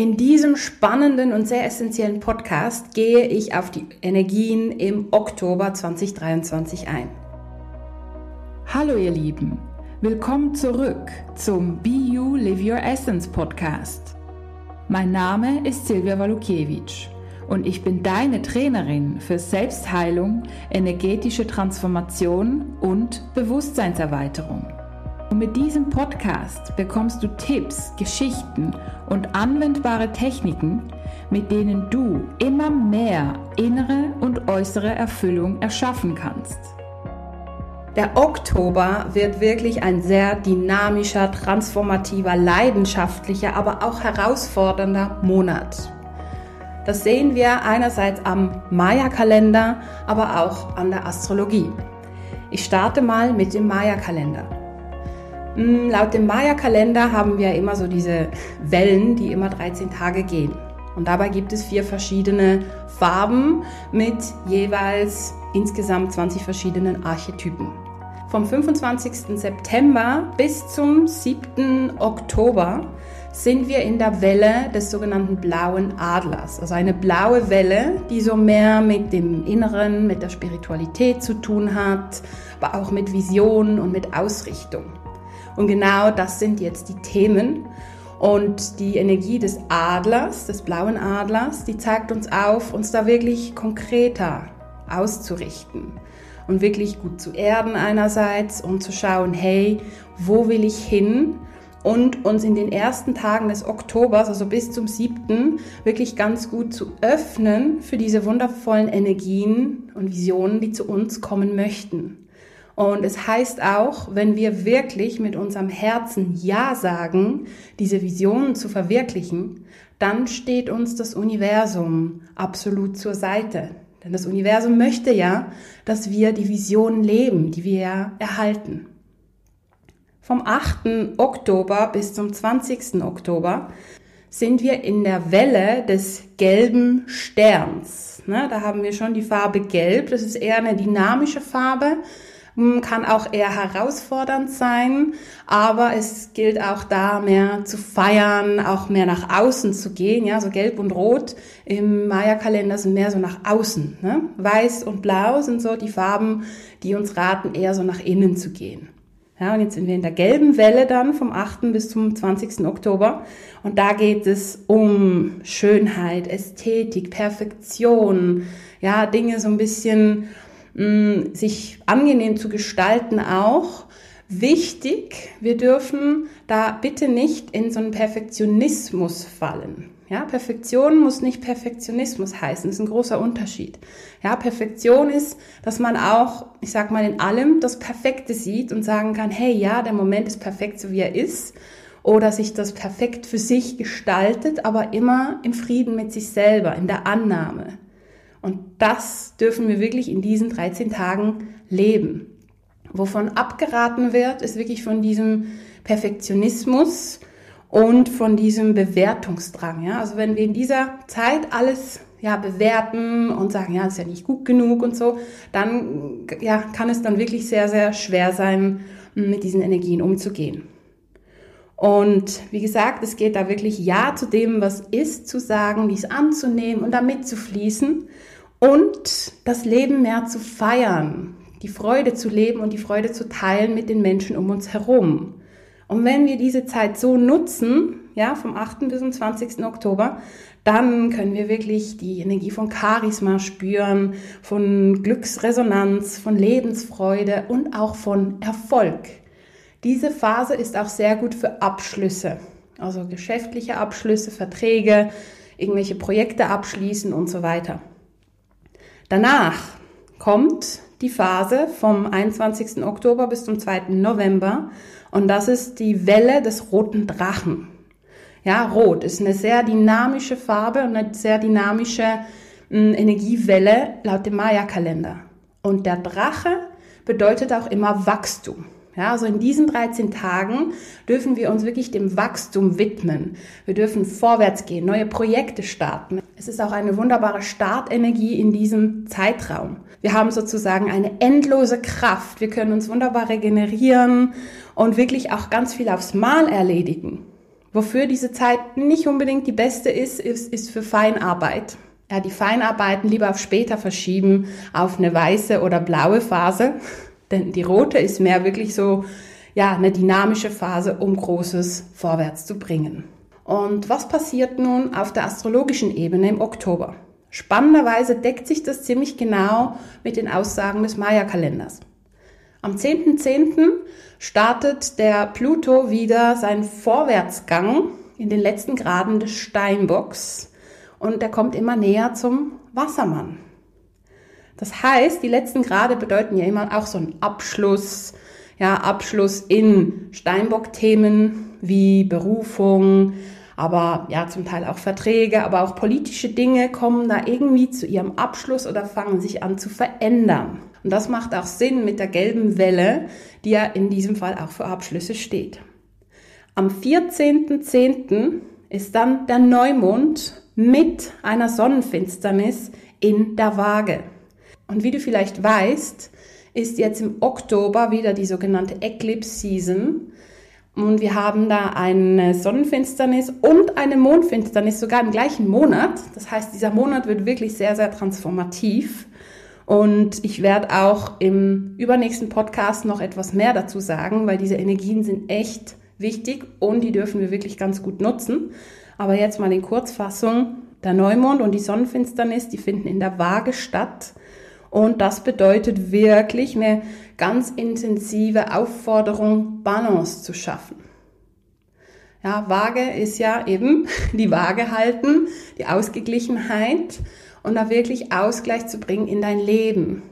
In diesem spannenden und sehr essentiellen Podcast gehe ich auf die Energien im Oktober 2023 ein. Hallo ihr Lieben, willkommen zurück zum Be You Live Your Essence Podcast. Mein Name ist Silvia Walukiewicz und ich bin deine Trainerin für Selbstheilung, energetische Transformation und Bewusstseinserweiterung. Und mit diesem Podcast bekommst du Tipps, Geschichten und anwendbare Techniken, mit denen du immer mehr innere und äußere Erfüllung erschaffen kannst. Der Oktober wird wirklich ein sehr dynamischer, transformativer, leidenschaftlicher, aber auch herausfordernder Monat. Das sehen wir einerseits am Maya-Kalender, aber auch an der Astrologie. Ich starte mal mit dem Maya-Kalender. Hm, laut dem Maya-Kalender haben wir immer so diese Wellen, die immer 13 Tage gehen. Und dabei gibt es vier verschiedene Farben mit jeweils insgesamt 20 verschiedenen Archetypen. Vom 25. September bis zum 7. Oktober sind wir in der Welle des sogenannten blauen Adlers. Also eine blaue Welle, die so mehr mit dem Inneren, mit der Spiritualität zu tun hat, aber auch mit Vision und mit Ausrichtung. Und genau das sind jetzt die Themen. Und die Energie des Adlers, des blauen Adlers, die zeigt uns auf, uns da wirklich konkreter auszurichten und wirklich gut zu erden einerseits und zu schauen, hey, wo will ich hin? Und uns in den ersten Tagen des Oktobers, also bis zum 7., wirklich ganz gut zu öffnen für diese wundervollen Energien und Visionen, die zu uns kommen möchten. Und es heißt auch, wenn wir wirklich mit unserem Herzen Ja sagen, diese Visionen zu verwirklichen, dann steht uns das Universum absolut zur Seite. Denn das Universum möchte ja, dass wir die Visionen leben, die wir ja erhalten. Vom 8. Oktober bis zum 20. Oktober sind wir in der Welle des gelben Sterns. Ne, da haben wir schon die Farbe Gelb. Das ist eher eine dynamische Farbe kann auch eher herausfordernd sein, aber es gilt auch da mehr zu feiern, auch mehr nach außen zu gehen. Ja, so Gelb und Rot im Maya-Kalender sind mehr so nach außen. Ne? Weiß und Blau sind so die Farben, die uns raten, eher so nach innen zu gehen. Ja, und jetzt sind wir in der gelben Welle dann vom 8. bis zum 20. Oktober. Und da geht es um Schönheit, Ästhetik, Perfektion, ja, Dinge so ein bisschen mh, sich angenehm zu gestalten auch. Wichtig, wir dürfen da bitte nicht in so einen Perfektionismus fallen. Ja, Perfektion muss nicht Perfektionismus heißen. Das ist ein großer Unterschied. Ja, Perfektion ist, dass man auch, ich sag mal, in allem das Perfekte sieht und sagen kann, hey, ja, der Moment ist perfekt, so wie er ist. Oder sich das perfekt für sich gestaltet, aber immer im Frieden mit sich selber, in der Annahme. Und das dürfen wir wirklich in diesen 13 Tagen leben. Wovon abgeraten wird, ist wirklich von diesem Perfektionismus und von diesem Bewertungsdrang. Ja? Also wenn wir in dieser Zeit alles ja, bewerten und sagen, ja, ist ja nicht gut genug und so, dann ja, kann es dann wirklich sehr, sehr schwer sein, mit diesen Energien umzugehen. Und wie gesagt, es geht da wirklich Ja zu dem, was ist, zu sagen, dies anzunehmen und damit zu fließen und das Leben mehr zu feiern, die Freude zu leben und die Freude zu teilen mit den Menschen um uns herum. Und wenn wir diese Zeit so nutzen, ja, vom 8. bis zum 20. Oktober, dann können wir wirklich die Energie von Charisma spüren, von Glücksresonanz, von Lebensfreude und auch von Erfolg. Diese Phase ist auch sehr gut für Abschlüsse, also geschäftliche Abschlüsse, Verträge, irgendwelche Projekte abschließen und so weiter. Danach kommt die Phase vom 21. Oktober bis zum 2. November und das ist die Welle des roten Drachen. Ja, rot ist eine sehr dynamische Farbe und eine sehr dynamische äh, Energiewelle laut dem Maya-Kalender. Und der Drache bedeutet auch immer Wachstum. Ja, also in diesen 13 Tagen dürfen wir uns wirklich dem Wachstum widmen. Wir dürfen vorwärts gehen, neue Projekte starten. Es ist auch eine wunderbare Startenergie in diesem Zeitraum. Wir haben sozusagen eine endlose Kraft. Wir können uns wunderbar regenerieren und wirklich auch ganz viel aufs Mal erledigen. Wofür diese Zeit nicht unbedingt die beste ist, ist, ist für Feinarbeit. Ja, die Feinarbeiten lieber auf später verschieben, auf eine weiße oder blaue Phase. Denn die rote ist mehr wirklich so, ja, eine dynamische Phase, um Großes vorwärts zu bringen. Und was passiert nun auf der astrologischen Ebene im Oktober? Spannenderweise deckt sich das ziemlich genau mit den Aussagen des Maya-Kalenders. Am 10.10. .10. startet der Pluto wieder seinen Vorwärtsgang in den letzten Graden des Steinbocks und er kommt immer näher zum Wassermann. Das heißt, die letzten Grade bedeuten ja immer auch so einen Abschluss, ja, Abschluss in Steinbock-Themen wie Berufung, aber ja, zum Teil auch Verträge, aber auch politische Dinge kommen da irgendwie zu ihrem Abschluss oder fangen sich an zu verändern. Und das macht auch Sinn mit der gelben Welle, die ja in diesem Fall auch für Abschlüsse steht. Am 14.10. ist dann der Neumond mit einer Sonnenfinsternis in der Waage. Und wie du vielleicht weißt, ist jetzt im Oktober wieder die sogenannte Eclipse Season. Und wir haben da eine Sonnenfinsternis und eine Mondfinsternis sogar im gleichen Monat. Das heißt, dieser Monat wird wirklich sehr, sehr transformativ. Und ich werde auch im übernächsten Podcast noch etwas mehr dazu sagen, weil diese Energien sind echt wichtig und die dürfen wir wirklich ganz gut nutzen. Aber jetzt mal in Kurzfassung. Der Neumond und die Sonnenfinsternis, die finden in der Waage statt. Und das bedeutet wirklich eine ganz intensive Aufforderung, Balance zu schaffen. Ja, Waage ist ja eben die Waage halten, die Ausgeglichenheit und da wirklich Ausgleich zu bringen in dein Leben.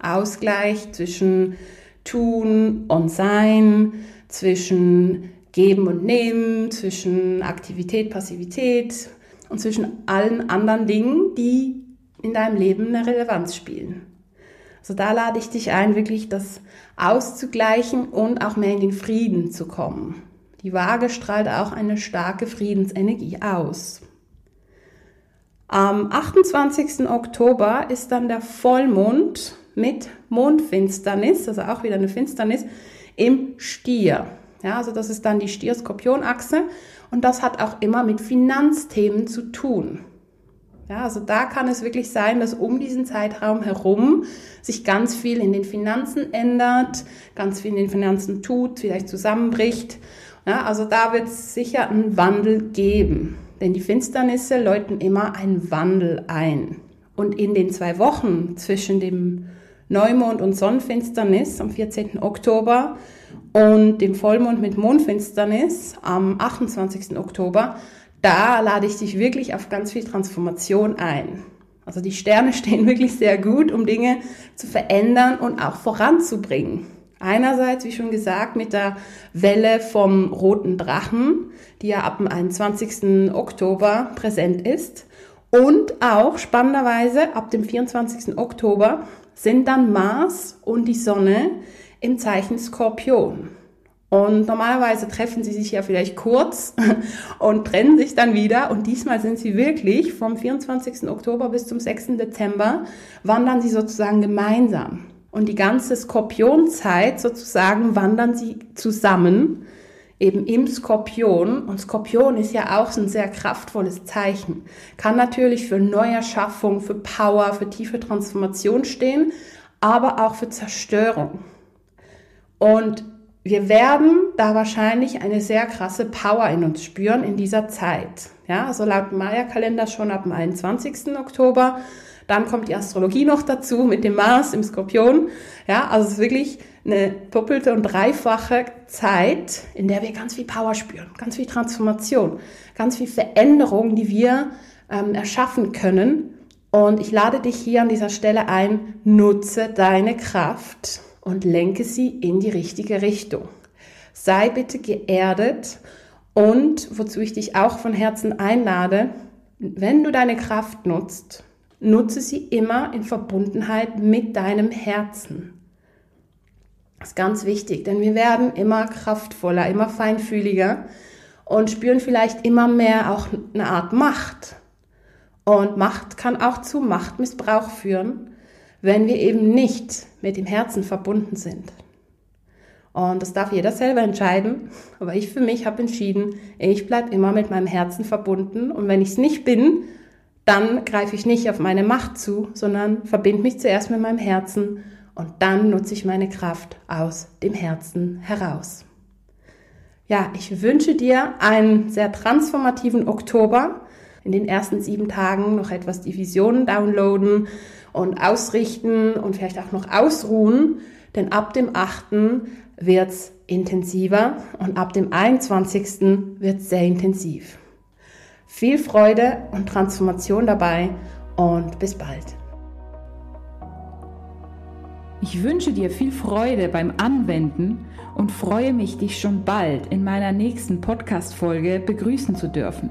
Ausgleich zwischen Tun und Sein, zwischen Geben und Nehmen, zwischen Aktivität, Passivität und zwischen allen anderen Dingen, die in deinem Leben eine Relevanz spielen. Also da lade ich dich ein, wirklich das auszugleichen und auch mehr in den Frieden zu kommen. Die Waage strahlt auch eine starke Friedensenergie aus. Am 28. Oktober ist dann der Vollmond mit Mondfinsternis, also auch wieder eine Finsternis, im Stier. Ja, also das ist dann die Stier-Skorpion-Achse und das hat auch immer mit Finanzthemen zu tun. Ja, also da kann es wirklich sein, dass um diesen Zeitraum herum sich ganz viel in den Finanzen ändert, ganz viel in den Finanzen tut, vielleicht zusammenbricht. Ja, also da wird es sicher einen Wandel geben. Denn die Finsternisse läuten immer einen Wandel ein. Und in den zwei Wochen zwischen dem Neumond und Sonnenfinsternis am 14. Oktober und dem Vollmond mit Mondfinsternis am 28. Oktober, da lade ich dich wirklich auf ganz viel Transformation ein. Also die Sterne stehen wirklich sehr gut, um Dinge zu verändern und auch voranzubringen. Einerseits, wie schon gesagt, mit der Welle vom roten Drachen, die ja ab dem 21. Oktober präsent ist. Und auch spannenderweise ab dem 24. Oktober sind dann Mars und die Sonne im Zeichen Skorpion. Und normalerweise treffen sie sich ja vielleicht kurz und trennen sich dann wieder. Und diesmal sind sie wirklich vom 24. Oktober bis zum 6. Dezember wandern sie sozusagen gemeinsam. Und die ganze Skorpionzeit sozusagen wandern sie zusammen, eben im Skorpion. Und Skorpion ist ja auch ein sehr kraftvolles Zeichen. Kann natürlich für Neuerschaffung, für Power, für tiefe Transformation stehen, aber auch für Zerstörung. Und wir werden da wahrscheinlich eine sehr krasse Power in uns spüren in dieser Zeit. Ja, also laut Maya-Kalender schon ab dem 21. Oktober dann kommt die Astrologie noch dazu mit dem Mars im Skorpion. Ja, also es ist wirklich eine doppelte und dreifache Zeit, in der wir ganz viel Power spüren, ganz viel Transformation, ganz viel Veränderung, die wir ähm, erschaffen können. Und ich lade dich hier an dieser Stelle ein, nutze deine Kraft und lenke sie in die richtige Richtung. Sei bitte geerdet und wozu ich dich auch von Herzen einlade, wenn du deine Kraft nutzt, nutze sie immer in Verbundenheit mit deinem Herzen. Das ist ganz wichtig, denn wir werden immer kraftvoller, immer feinfühliger und spüren vielleicht immer mehr auch eine Art Macht. Und Macht kann auch zu Machtmissbrauch führen, wenn wir eben nicht mit dem Herzen verbunden sind. Und das darf jeder selber entscheiden. Aber ich für mich habe entschieden, ich bleibe immer mit meinem Herzen verbunden. Und wenn ich es nicht bin, dann greife ich nicht auf meine Macht zu, sondern verbinde mich zuerst mit meinem Herzen und dann nutze ich meine Kraft aus dem Herzen heraus. Ja, ich wünsche dir einen sehr transformativen Oktober. In den ersten sieben Tagen noch etwas die Visionen downloaden und ausrichten und vielleicht auch noch ausruhen, denn ab dem 8. wird's intensiver und ab dem 21. wird's sehr intensiv. Viel Freude und Transformation dabei und bis bald. Ich wünsche dir viel Freude beim Anwenden und freue mich, dich schon bald in meiner nächsten Podcast-Folge begrüßen zu dürfen.